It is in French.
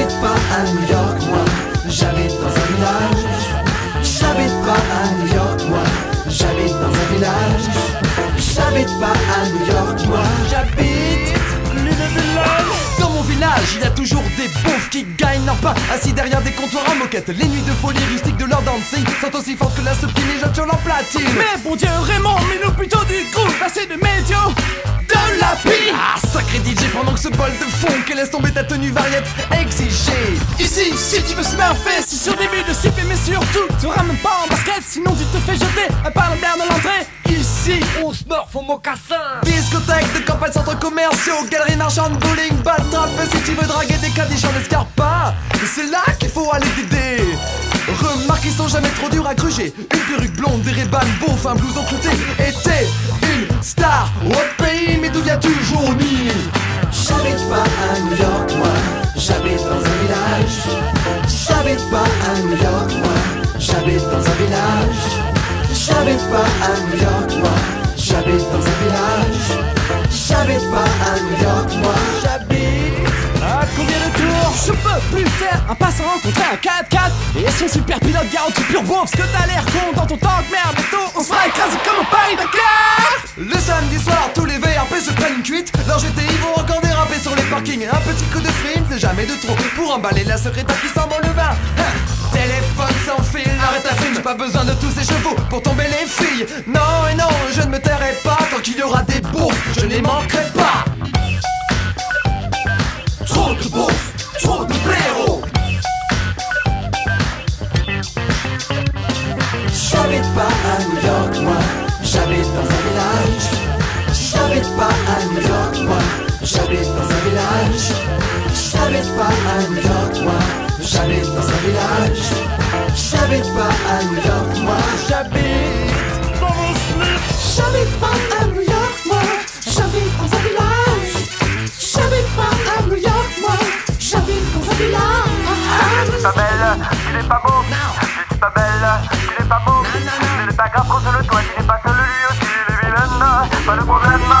à New York, moi, j'habite dans un village. J'habite pas à New York, moi, j'habite dans un village. J'habite pas à New York, moi, j'habite Dans mon village, il y a toujours des beaufs qui gagnent leur pain Assis derrière des comptoirs en moquette Les nuits de folie rustique de leur dancing Sont aussi fortes que la soupe qui mijote sur leur platine. Mais bon Dieu Raymond, mais nous plutôt du groupe Assez de médio de la pile Ah sacré DJ pendant que ce bol de fond Que laisse tomber ta tenue variette exigée. Ici, si tu veux smurfer, c'est sur début de siffler mais surtout Tu ramènes pas en basket, sinon tu te fais jeter par le blaire de l'entrée. Ici, On smurf au mocassin. Discothèque de campagne, centres commerciaux, galeries marchandes, bowling, ball trap Si tu veux draguer des cadichons d'escarpins C'est là qu'il faut aller t'aider Remarque, ils sont jamais trop durs à gruger. Une perruque blonde, des rébans, beauf, un blouson clouté Et t'es une star. Au J'habite pas à New York, moi, j'habite dans un village. J'habite pas à New York, moi, j'habite. à combien de tours? Je peux plus faire un passant rencontrer un 4x4 Et son super pilote garantit pur beauf Parce que t'as l'air con dans ton tank Merde, bientôt on sera écrasé comme au Paris-Dakar Le samedi soir, tous les VRP se prennent une cuite. Leurs GTI vont encore déraper sur les parkings. Un petit coup de frime, c'est jamais de trop. Pour emballer la secrétaire qui sent bon le vin. Hein. Téléphone sans fil, arrête ta film. J'ai pas besoin de tous ces chevaux pour tomber les filles. Non et non, je ne me tairai pas. Tant qu'il y aura des bouffes, je n'y manquerai pas. j'habite pas à New York, moi, j'habite dans un village. J'habite pas à New York, moi, j'habite dans mon slip. J'habite pas à New York, moi, j'habite dans un village. J'habite pas à New York, moi, j'habite dans un village. Tu pas belle, tu n'es pas beau. Tu n'es pas belle, tu n'es pas beau. Tu n'es pas grave contre le toit, tu n'es pas seul le lieu, tu es. Pas de problème.